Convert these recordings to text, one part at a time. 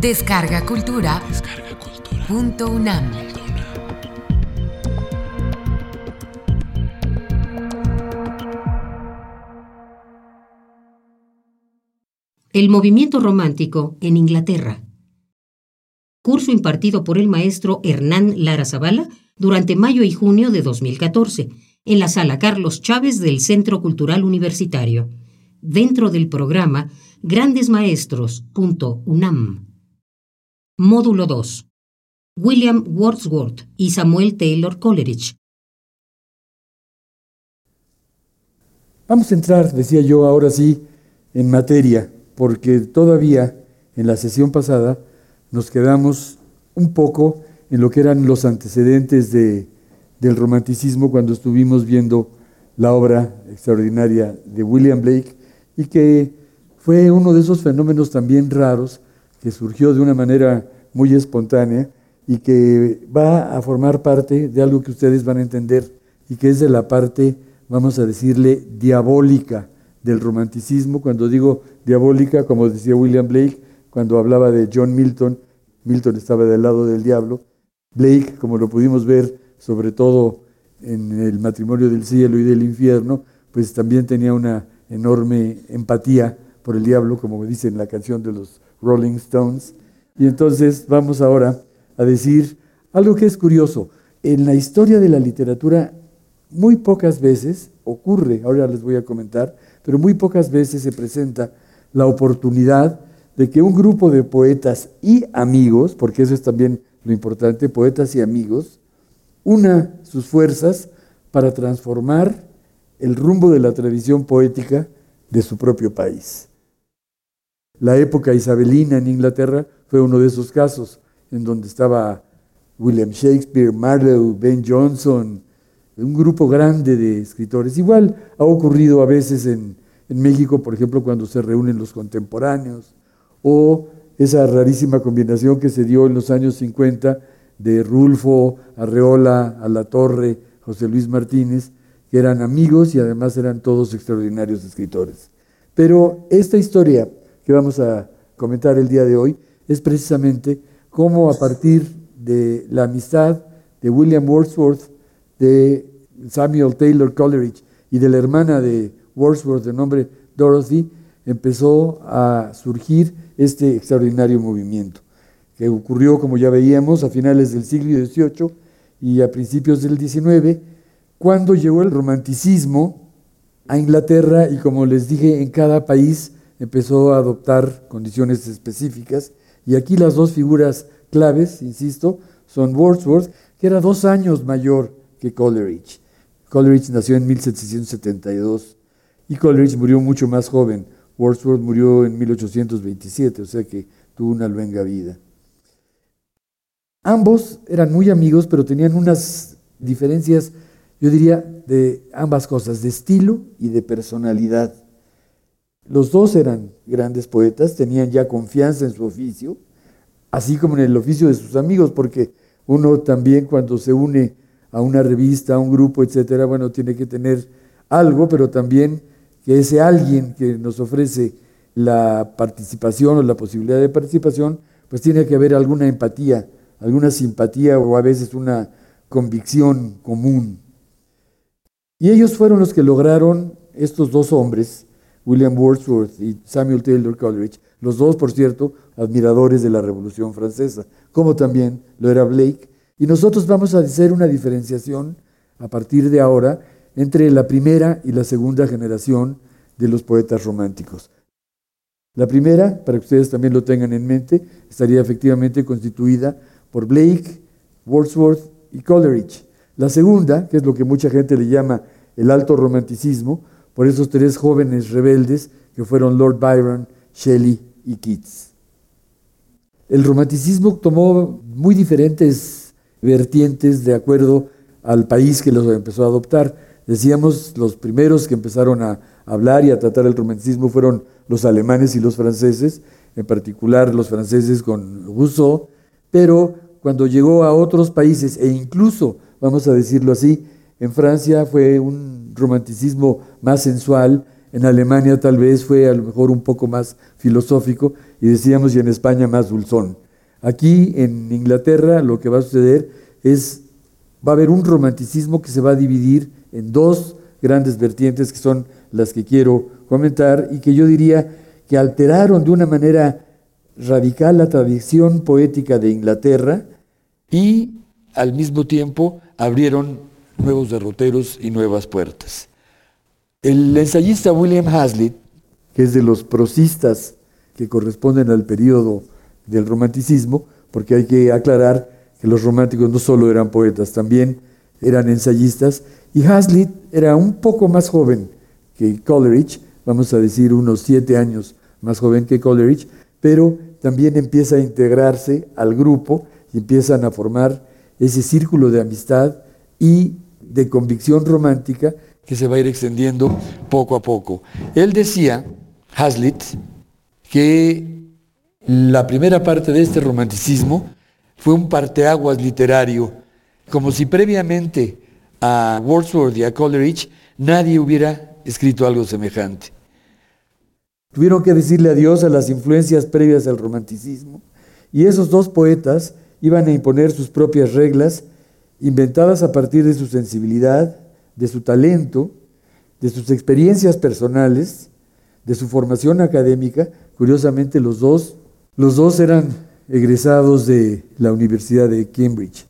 Descarga Cultura. Punto UNAM. El movimiento romántico en Inglaterra. Curso impartido por el maestro Hernán Lara Zavala durante mayo y junio de 2014 en la sala Carlos Chávez del Centro Cultural Universitario, dentro del programa Grandes Maestros.unam. Módulo 2. William Wordsworth y Samuel Taylor Coleridge. Vamos a entrar, decía yo, ahora sí, en materia, porque todavía en la sesión pasada nos quedamos un poco en lo que eran los antecedentes de, del romanticismo cuando estuvimos viendo la obra extraordinaria de William Blake y que fue uno de esos fenómenos también raros que surgió de una manera muy espontánea y que va a formar parte de algo que ustedes van a entender y que es de la parte, vamos a decirle, diabólica del romanticismo. Cuando digo diabólica, como decía William Blake, cuando hablaba de John Milton, Milton estaba del lado del diablo. Blake, como lo pudimos ver, sobre todo en el matrimonio del cielo y del infierno, pues también tenía una enorme empatía por el diablo, como dice en la canción de los Rolling Stones. Y entonces vamos ahora a decir algo que es curioso. En la historia de la literatura, muy pocas veces ocurre, ahora les voy a comentar, pero muy pocas veces se presenta la oportunidad de que un grupo de poetas y amigos, porque eso es también lo importante, poetas y amigos, una sus fuerzas para transformar el rumbo de la tradición poética de su propio país. La época isabelina en Inglaterra fue uno de esos casos, en donde estaba William Shakespeare, Marlowe, Ben Jonson, un grupo grande de escritores. Igual ha ocurrido a veces en, México, por ejemplo, cuando se reúnen los contemporáneos, o esa rarísima combinación que se dio en los años 50 de Rulfo, Arreola, Alatorre, José Luis Martínez, que eran amigos y además eran todos extraordinarios escritores. Pero esta historia que vamos a comentar el día de hoy es precisamente cómo a partir de la amistad de William Wordsworth, de Samuel Taylor Coleridge y de la hermana de Wordsworth de nombre Dorothy, empezó a surgir este extraordinario movimiento, que ocurrió, como ya veíamos, a finales del siglo XVIII y a principios del XIX, cuando llegó el romanticismo a Inglaterra y, como les dije, en cada país empezó a adoptar condiciones específicas. Y aquí las dos figuras claves, insisto, son Wordsworth, que era dos años mayor que Coleridge. Coleridge nació en 1772 y Coleridge murió mucho más joven, Wordsworth murió en 1827, o sea que tuvo una luenga vida. Ambos eran muy amigos, pero tenían unas diferencias, yo diría, de ambas cosas, de estilo y de personalidad. Los dos eran grandes poetas, tenían ya confianza en su oficio, así como en el oficio de sus amigos, porque uno también cuando se une a una revista, a un grupo, etcétera, bueno, tiene que tener algo, pero también que ese alguien que nos ofrece la participación o la posibilidad de participación, pues tiene que haber alguna empatía, alguna simpatía o a veces una convicción común. Y ellos fueron los que lograron, estos dos hombres, William Wordsworth y Samuel Taylor Coleridge, los dos, por cierto, admiradores de la Revolución Francesa, como también lo era Blake. Y nosotros vamos a hacer una diferenciación a partir de ahora entre la primera y la segunda generación de los poetas románticos. La primera, para que ustedes también lo tengan en mente, estaría efectivamente constituida por Blake, Wordsworth y Coleridge. La segunda, que es lo que mucha gente le llama el alto romanticismo, por esos tres jóvenes rebeldes que fueron Lord Byron, Shelley y Keats. El romanticismo tomó muy diferentes vertientes de acuerdo al país que los empezó a adoptar. Decíamos, los primeros que empezaron a hablar y a tratar el romanticismo fueron los alemanes y los franceses, en particular los franceses con Rousseau, pero cuando llegó a otros países, e incluso, vamos a decirlo así, en Francia fue un romanticismo más sensual, en Alemania tal vez fue a lo mejor un poco más filosófico y decíamos y en España más dulzón. Aquí en Inglaterra lo que va a suceder es, va a haber un romanticismo que se va a dividir en dos grandes vertientes que son las que quiero comentar y que yo diría que alteraron de una manera radical la tradición poética de Inglaterra y al mismo tiempo abrieron nuevos derroteros y nuevas puertas. El ensayista William Hazlitt, que es de los prosistas que corresponden al periodo del romanticismo, porque hay que aclarar que los románticos no solo eran poetas, también eran ensayistas, y Hazlitt era un poco más joven que Coleridge, vamos a decir unos siete años más joven que Coleridge, pero también empieza a integrarse al grupo y empiezan a formar ese círculo de amistad y de convicción romántica que se va a ir extendiendo poco a poco. Él decía, Hazlitt, que la primera parte de este romanticismo fue un parteaguas literario, como si previamente a Wordsworth y a Coleridge nadie hubiera escrito algo semejante. Tuvieron que decirle adiós a las influencias previas al romanticismo y esos dos poetas iban a imponer sus propias reglas inventadas a partir de su sensibilidad, de su talento, de sus experiencias personales, de su formación académica. Curiosamente, los dos, los dos eran egresados de la Universidad de Cambridge.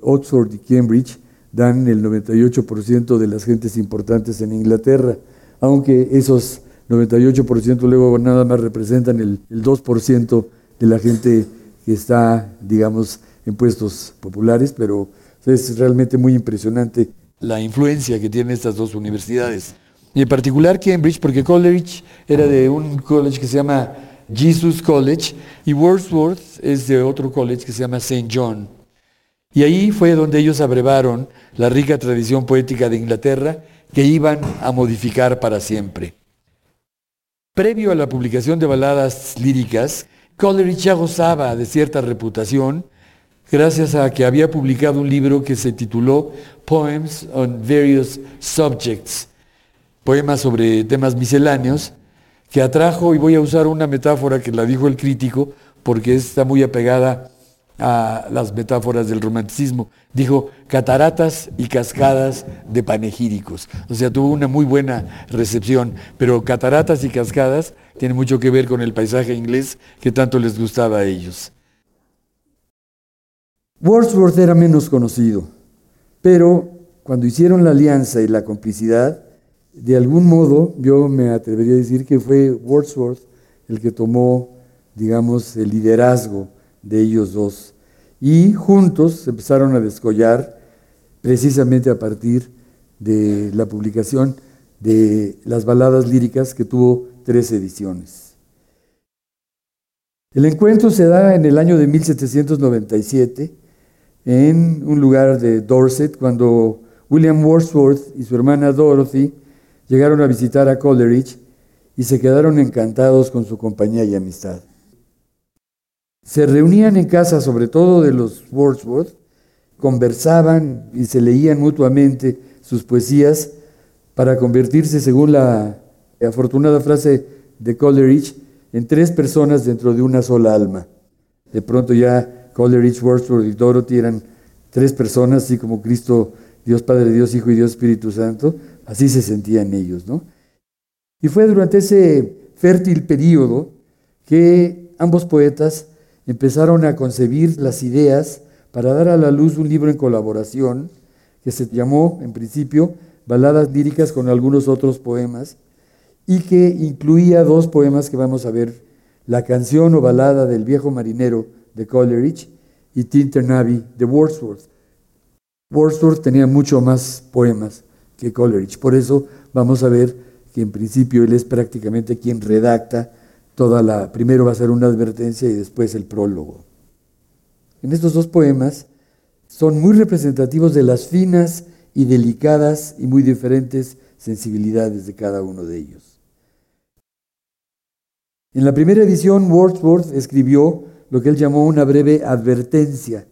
Oxford y Cambridge dan el 98% de las gentes importantes en Inglaterra, aunque esos 98% luego nada más representan el, el 2% de la gente que está, digamos, en puestos populares, pero es realmente muy impresionante la influencia que tienen estas dos universidades. Y en particular Cambridge, porque Coleridge era de un college que se llama Jesus College y Wordsworth es de otro college que se llama St. John. Y ahí fue donde ellos abrevaron la rica tradición poética de Inglaterra que iban a modificar para siempre. Previo a la publicación de baladas líricas, Coleridge ya gozaba de cierta reputación gracias a que había publicado un libro que se tituló Poems on Various Subjects, poemas sobre temas misceláneos, que atrajo, y voy a usar una metáfora que la dijo el crítico, porque está muy apegada a las metáforas del romanticismo. Dijo cataratas y cascadas de panegíricos. O sea, tuvo una muy buena recepción, pero cataratas y cascadas tienen mucho que ver con el paisaje inglés que tanto les gustaba a ellos. Wordsworth era menos conocido, pero cuando hicieron la alianza y la complicidad, de algún modo yo me atrevería a decir que fue Wordsworth el que tomó, digamos, el liderazgo de ellos dos. Y juntos se empezaron a descollar precisamente a partir de la publicación de las baladas líricas que tuvo tres ediciones. El encuentro se da en el año de 1797 en un lugar de Dorset cuando William Wordsworth y su hermana Dorothy llegaron a visitar a Coleridge y se quedaron encantados con su compañía y amistad. Se reunían en casa, sobre todo de los Wordsworth, conversaban y se leían mutuamente sus poesías para convertirse, según la afortunada frase de Coleridge, en tres personas dentro de una sola alma. De pronto ya Coleridge, Wordsworth y Dorothy eran tres personas, así como Cristo, Dios Padre, Dios Hijo y Dios Espíritu Santo, así se sentían ellos, ¿no? Y fue durante ese fértil periodo que ambos poetas empezaron a concebir las ideas para dar a la luz un libro en colaboración que se llamó, en principio, Baladas líricas con algunos otros poemas y que incluía dos poemas que vamos a ver, la canción o balada del viejo marinero de Coleridge y Tinter Navy de Wordsworth. Wordsworth tenía mucho más poemas que Coleridge, por eso vamos a ver que en principio él es prácticamente quien redacta toda la, primero va a ser una advertencia y después el prólogo. En estos dos poemas son muy representativos de las finas y delicadas y muy diferentes sensibilidades de cada uno de ellos. En la primera edición, Wordsworth escribió lo que él llamó una breve advertencia,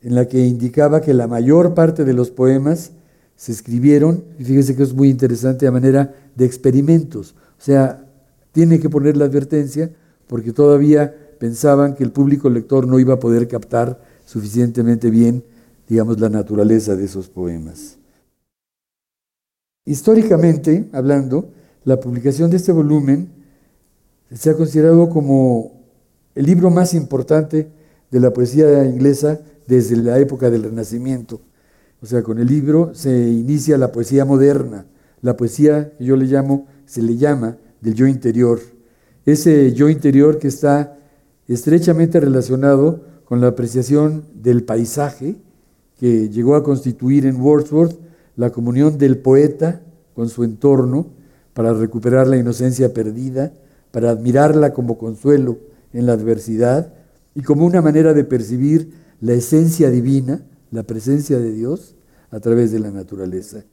en la que indicaba que la mayor parte de los poemas se escribieron, y fíjese que es muy interesante, a manera de experimentos. O sea, tiene que poner la advertencia porque todavía pensaban que el público lector no iba a poder captar suficientemente bien, digamos, la naturaleza de esos poemas. Históricamente, hablando, la publicación de este volumen se ha considerado como el libro más importante de la poesía inglesa desde la época del Renacimiento. O sea, con el libro se inicia la poesía moderna, la poesía que yo le llamo, se le llama del yo interior. Ese yo interior que está estrechamente relacionado con la apreciación del paisaje que llegó a constituir en Wordsworth la comunión del poeta con su entorno para recuperar la inocencia perdida, para admirarla como consuelo en la adversidad y como una manera de percibir la esencia divina la presencia de Dios a través de la naturaleza.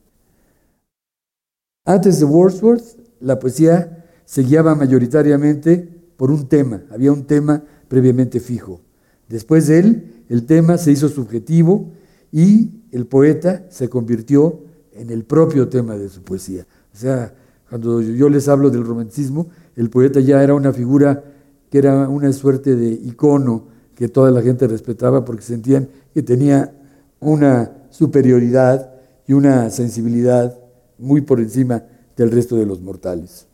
Antes de Wordsworth, la poesía se guiaba mayoritariamente por un tema, había un tema previamente fijo. Después de él, el tema se hizo subjetivo y el poeta se convirtió en el propio tema de su poesía. O sea, cuando yo les hablo del romanticismo, el poeta ya era una figura que era una suerte de icono que toda la gente respetaba porque sentían que tenía una superioridad y una sensibilidad muy por encima del resto de los mortales.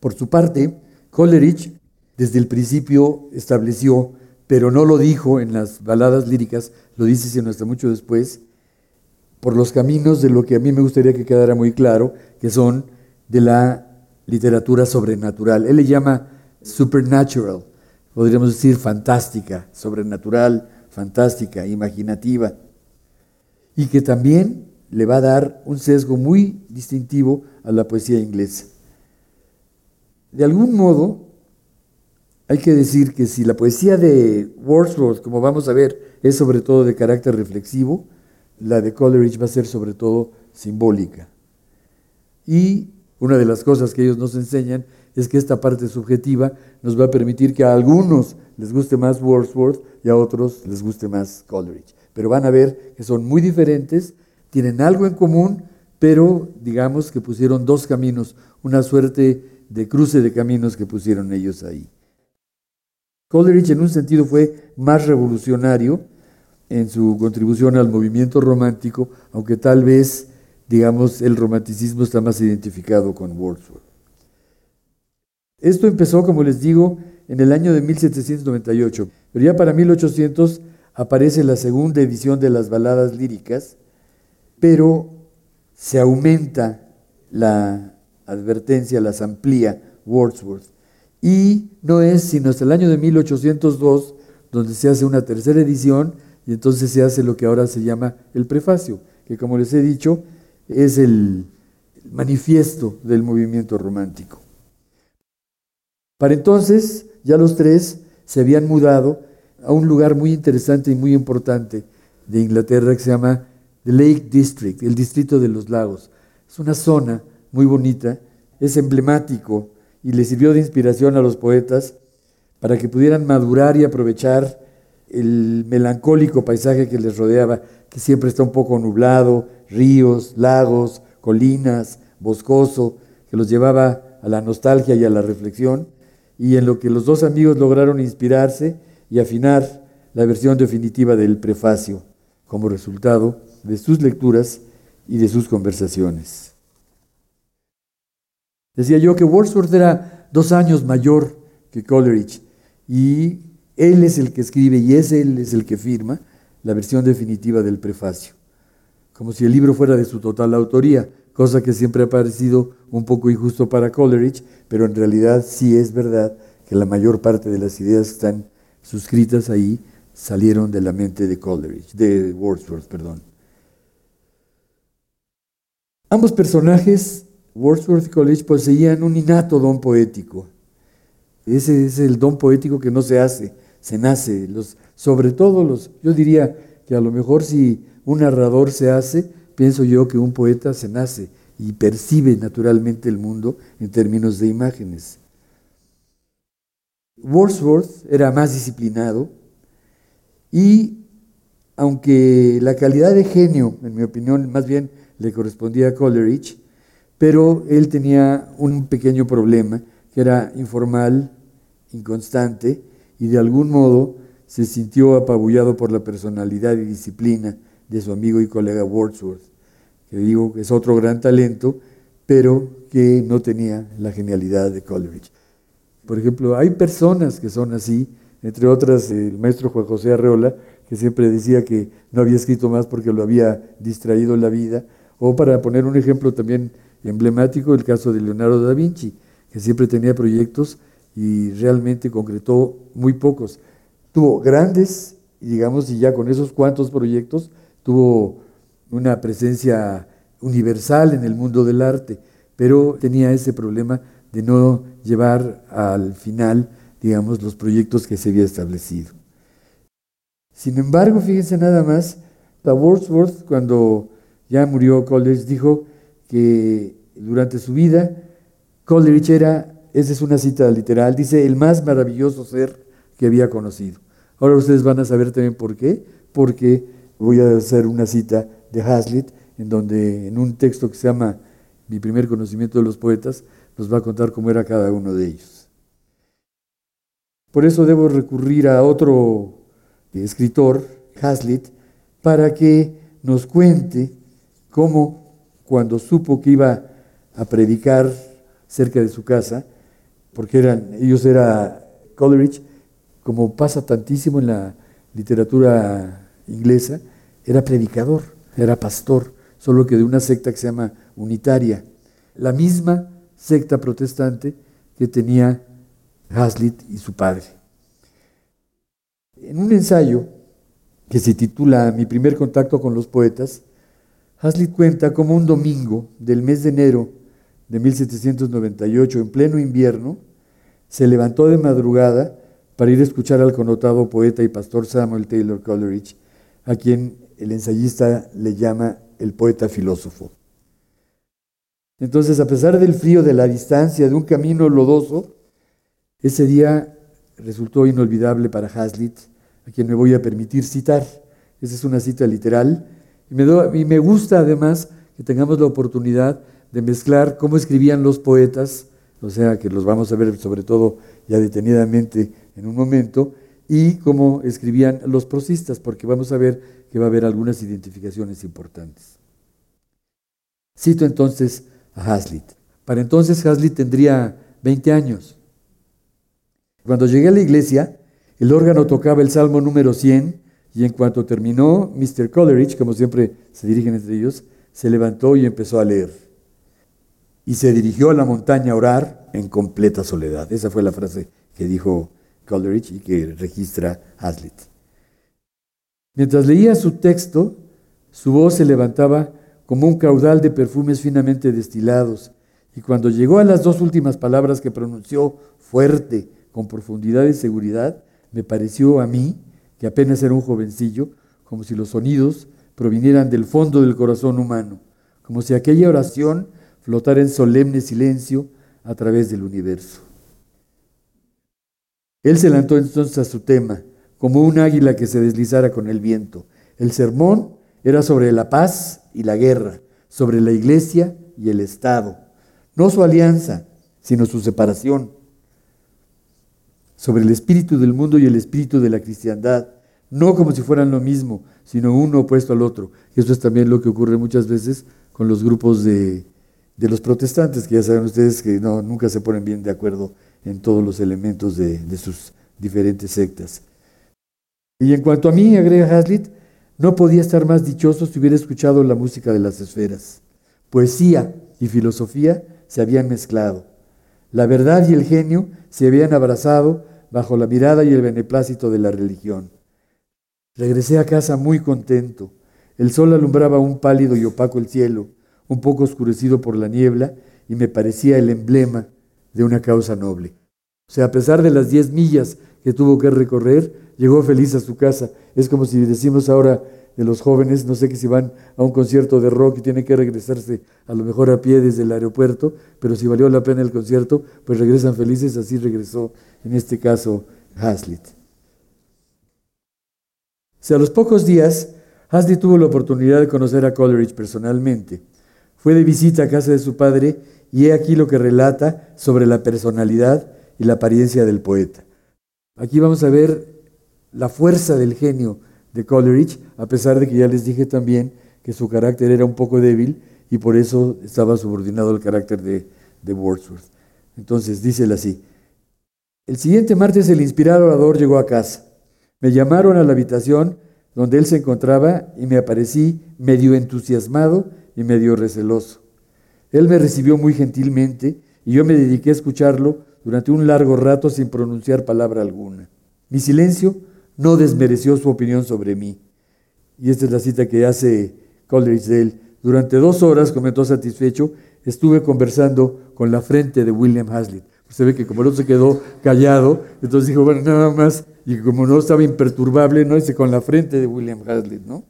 Por su parte, Coleridge desde el principio estableció, pero no lo dijo en las baladas líricas, lo dice sino hasta mucho después, por los caminos de lo que a mí me gustaría que quedara muy claro, que son de la literatura sobrenatural. Él le llama supernatural, podríamos decir fantástica, sobrenatural, fantástica, imaginativa, y que también le va a dar un sesgo muy distintivo a la poesía inglesa. De algún modo, hay que decir que si la poesía de Wordsworth, como vamos a ver, es sobre todo de carácter reflexivo, la de Coleridge va a ser sobre todo simbólica. Y una de las cosas que ellos nos enseñan es que esta parte subjetiva nos va a permitir que a algunos les guste más Wordsworth y a otros les guste más Coleridge. Pero van a ver que son muy diferentes, tienen algo en común, pero digamos que pusieron dos caminos, una suerte de cruce de caminos que pusieron ellos ahí. Coleridge en un sentido fue más revolucionario en su contribución al movimiento romántico, aunque tal vez, digamos, el romanticismo está más identificado con Wordsworth. Esto empezó, como les digo, en el año de 1798, pero ya para 1800 aparece la segunda edición de las baladas líricas, pero se aumenta la advertencia, las amplía Wordsworth. Y no es sino hasta el año de 1802 donde se hace una tercera edición y entonces se hace lo que ahora se llama el prefacio, que como les he dicho es el manifiesto del movimiento romántico. Para entonces ya los tres se habían mudado a un lugar muy interesante y muy importante de Inglaterra que se llama The Lake District, el distrito de los lagos. Es una zona muy bonita, es emblemático y le sirvió de inspiración a los poetas para que pudieran madurar y aprovechar el melancólico paisaje que les rodeaba, que siempre está un poco nublado, ríos, lagos, colinas, boscoso, que los llevaba a la nostalgia y a la reflexión y en lo que los dos amigos lograron inspirarse y afinar la versión definitiva del prefacio como resultado de sus lecturas y de sus conversaciones. Decía yo que Wordsworth era dos años mayor que Coleridge y él es el que escribe y es él es el que firma la versión definitiva del prefacio, como si el libro fuera de su total autoría cosa que siempre ha parecido un poco injusto para Coleridge, pero en realidad sí es verdad que la mayor parte de las ideas que están suscritas ahí salieron de la mente de Coleridge, de Wordsworth, perdón. Ambos personajes, Wordsworth y Coleridge, poseían un innato don poético. Ese es el don poético que no se hace, se nace. Sobre todo los, yo diría que a lo mejor si un narrador se hace, pienso yo que un poeta se nace y percibe naturalmente el mundo en términos de imágenes. Wordsworth era más disciplinado y aunque la calidad de genio, en mi opinión, más bien le correspondía a Coleridge, pero él tenía un pequeño problema, que era informal, inconstante, y de algún modo se sintió apabullado por la personalidad y disciplina de su amigo y colega Wordsworth, que digo que es otro gran talento, pero que no tenía la genialidad de Coleridge. Por ejemplo, hay personas que son así, entre otras el maestro Juan José Arreola, que siempre decía que no había escrito más porque lo había distraído la vida, o para poner un ejemplo también emblemático, el caso de Leonardo da Vinci, que siempre tenía proyectos y realmente concretó muy pocos. Tuvo grandes, digamos, y ya con esos cuantos proyectos tuvo una presencia universal en el mundo del arte, pero tenía ese problema de no llevar al final, digamos, los proyectos que se había establecido. Sin embargo, fíjense nada más, a Wordsworth, cuando ya murió Coleridge, dijo que durante su vida, Coleridge era, esa es una cita literal, dice, el más maravilloso ser que había conocido. Ahora ustedes van a saber también por qué, porque voy a hacer una cita de Hazlitt, en donde en un texto que se llama Mi primer conocimiento de los poetas, nos va a contar cómo era cada uno de ellos. Por eso debo recurrir a otro escritor, Hazlitt, para que nos cuente cómo cuando supo que iba a predicar cerca de su casa, porque ellos era Coleridge, como pasa tantísimo en la literatura inglesa, era predicador, era pastor, solo que de una secta que se llama unitaria, la misma secta protestante que tenía Hazlitt y su padre. En un ensayo que se titula Mi primer contacto con los poetas, Hazlitt cuenta cómo un domingo del mes de enero de 1798, en pleno invierno, se levantó de madrugada para ir a escuchar al connotado poeta y pastor Samuel Taylor Coleridge, a quien el ensayista le llama el poeta filósofo. Entonces, a pesar del frío, de la distancia, de un camino lodoso, ese día resultó inolvidable para Hazlitt, a quien me voy a permitir citar. Esa es una cita literal y me, gusta además que tengamos la oportunidad de mezclar cómo escribían los poetas, o sea que los vamos a ver sobre todo ya detenidamente en un momento, y cómo escribían los prosistas, porque vamos a ver que va a haber algunas identificaciones importantes. Cito entonces a Hazlitt. Para entonces Hazlitt tendría 20 años. Cuando llegué a la iglesia, el órgano tocaba el Salmo número 100 y en cuanto terminó, Mr. Coleridge, como siempre se dirigen entre ellos, se levantó y empezó a leer. Y se dirigió a la montaña a orar en completa soledad. Esa fue la frase que dijo Coleridge y que registra Hazlitt. Mientras leía su texto, su voz se levantaba como un caudal de perfumes finamente destilados, y cuando llegó a las dos últimas palabras que pronunció fuerte, con profundidad y seguridad, me pareció a mí que apenas era un jovencillo, como si los sonidos provinieran del fondo del corazón humano, como si aquella oración flotara en solemne silencio a través del universo. Él se lanzó entonces a su tema, como un águila que se deslizara con el viento. El sermón era sobre la paz y la guerra, sobre la iglesia y el Estado, no su alianza, sino su separación sobre el espíritu del mundo y el espíritu de la cristiandad, no como si fueran lo mismo, sino uno opuesto al otro. Y eso es también lo que ocurre muchas veces con los grupos de, los protestantes, que ya saben ustedes que no, nunca se ponen bien de acuerdo en todos los elementos de, sus diferentes sectas. Y en cuanto a mí, agrega Hazlitt, no podía estar más dichoso si hubiera escuchado la música de las esferas. Poesía y filosofía se habían mezclado. La verdad y el genio se habían abrazado bajo la mirada y el beneplácito de la religión. Regresé a casa muy contento. El sol alumbraba un pálido y opaco el cielo, un poco oscurecido por la niebla, y me parecía el emblema de una causa noble. O sea, a pesar de las diez millas que tuvo que recorrer, llegó feliz a su casa. Es como si decimos ahora de los jóvenes, no sé que si van a un concierto de rock y tienen que regresarse a lo mejor a pie desde el aeropuerto, pero si valió la pena el concierto, pues regresan felices, así regresó en este caso Hazlitt. a los pocos días, Hasley tuvo la oportunidad de conocer a Coleridge personalmente. Fue de visita a casa de su padre y he aquí lo que relata sobre la personalidad y la apariencia del poeta. Aquí vamos a ver la fuerza del genio de Coleridge, a pesar de que ya les dije también que su carácter era un poco débil y por eso estaba subordinado al carácter de, Wordsworth. Entonces, dícele así. El siguiente martes el inspirado orador llegó a casa. Me llamaron a la habitación donde él se encontraba y me aparecí medio entusiasmado y medio receloso. Él me recibió muy gentilmente y yo me dediqué a escucharlo durante un largo rato sin pronunciar palabra alguna. Mi silencio no desmereció su opinión sobre mí. Y esta es la cita que hace Coleridge de él. Durante dos horas, comentó satisfecho, estuve conversando con la frente de William Hazlitt. Se ve que como no se quedó callado, entonces dijo, bueno, nada más, y como no estaba imperturbable, no dice con la frente de William Hazlitt, ¿no?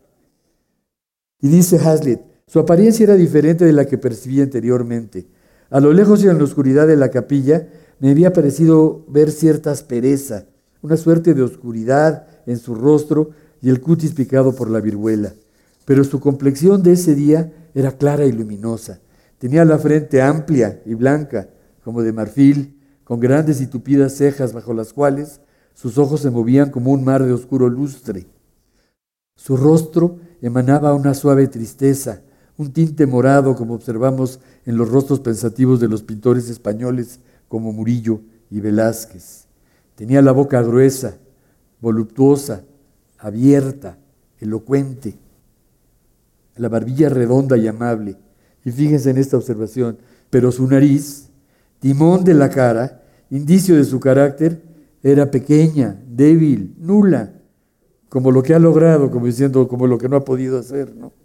Y dice Hazlitt, su apariencia era diferente de la que percibía anteriormente. A lo lejos y en la oscuridad de la capilla me había parecido ver cierta aspereza, una suerte de oscuridad en su rostro y el cutis picado por la viruela. Pero su complexión de ese día era clara y luminosa. Tenía la frente amplia y blanca, como de marfil, con grandes y tupidas cejas bajo las cuales sus ojos se movían como un mar de oscuro lustre. Su rostro emanaba una suave tristeza, un tinte morado como observamos en los rostros pensativos de los pintores españoles como Murillo y Velázquez. Tenía la boca gruesa, voluptuosa, abierta, elocuente, la barbilla redonda y amable. Y fíjense en esta observación, pero su nariz, timón de la cara, indicio de su carácter, era pequeña, débil, nula, como lo que ha logrado, como diciendo, como lo que no ha podido hacer, ¿no?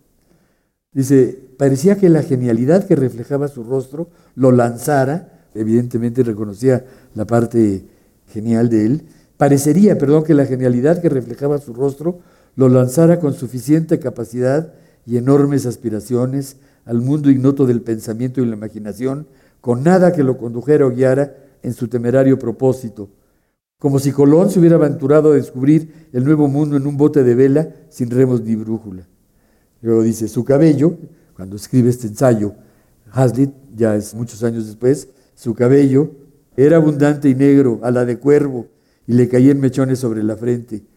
Dice, parecía que la genialidad que reflejaba su rostro lo lanzara, evidentemente reconocía la parte genial de él, parecería, perdón, que la genialidad que reflejaba su rostro lo lanzara con suficiente capacidad y enormes aspiraciones al mundo ignoto del pensamiento y la imaginación, con nada que lo condujera o guiara en su temerario propósito, como si Colón se hubiera aventurado a descubrir el nuevo mundo en un bote de vela sin remos ni brújula. Luego dice, su cabello, cuando escribe este ensayo, Hazlitt, ya es muchos años después, su cabello era abundante y negro, a la de cuervo, y le caían mechones sobre la frente.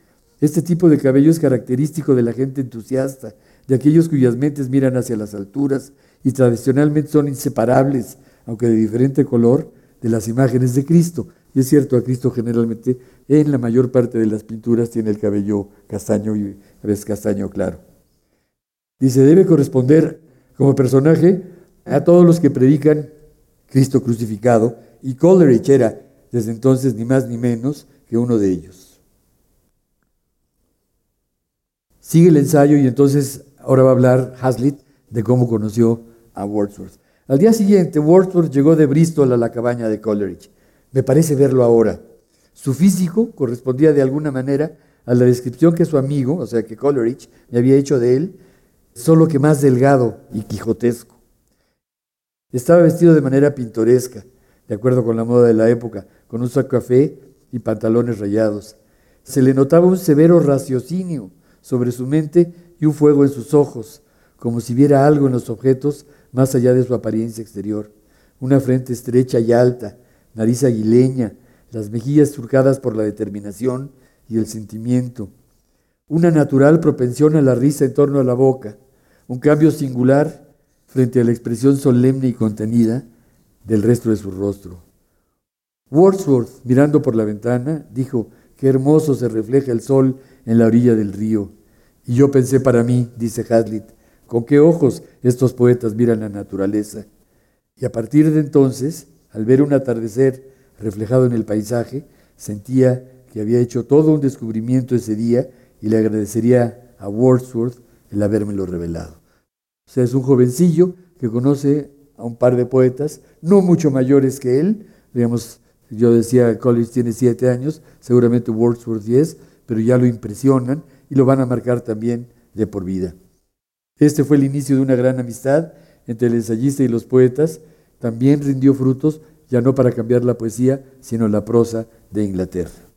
Este tipo de cabello es característico de la gente entusiasta, de aquellos cuyas mentes miran hacia las alturas y tradicionalmente son inseparables, aunque de diferente color, de las imágenes de Cristo. Y es cierto, a Cristo generalmente en la mayor parte de las pinturas tiene el cabello castaño y a veces castaño claro. Dice, debe corresponder como personaje a todos los que predican Cristo crucificado, y Coleridge era desde entonces ni más ni menos que uno de ellos. Sigue el ensayo y entonces ahora va a hablar Hazlitt de cómo conoció a Wordsworth. Al día siguiente, Wordsworth llegó de Bristol a la cabaña de Coleridge. Me parece verlo ahora. Su físico correspondía de alguna manera a la descripción que su amigo, o sea que Coleridge, me había hecho de él solo que más delgado y quijotesco. Estaba vestido de manera pintoresca, de acuerdo con la moda de la época, con un saco café y pantalones rayados. Se le notaba un severo raciocinio sobre su mente y un fuego en sus ojos, como si viera algo en los objetos más allá de su apariencia exterior. Una frente estrecha y alta, nariz aguileña, las mejillas surcadas por la determinación y el sentimiento, una natural propensión a la risa en torno a la boca, un cambio singular frente a la expresión solemne y contenida del resto de su rostro. Wordsworth, mirando por la ventana, dijo, qué hermoso se refleja el sol en la orilla del río. Y yo pensé para mí, dice Hazlitt, con qué ojos estos poetas miran la naturaleza. Y a partir de entonces, al ver un atardecer reflejado en el paisaje, sentía que había hecho todo un descubrimiento ese día y le agradecería a Wordsworth el habérmelo revelado. O sea, es un jovencillo que conoce a un par de poetas, no mucho mayores que él, digamos, yo decía, Collins tiene siete años, seguramente Wordsworth diez, pero ya lo impresionan y lo van a marcar también de por vida. Este fue el inicio de una gran amistad entre el ensayista y los poetas, también rindió frutos, ya no para cambiar la poesía, sino la prosa de Inglaterra.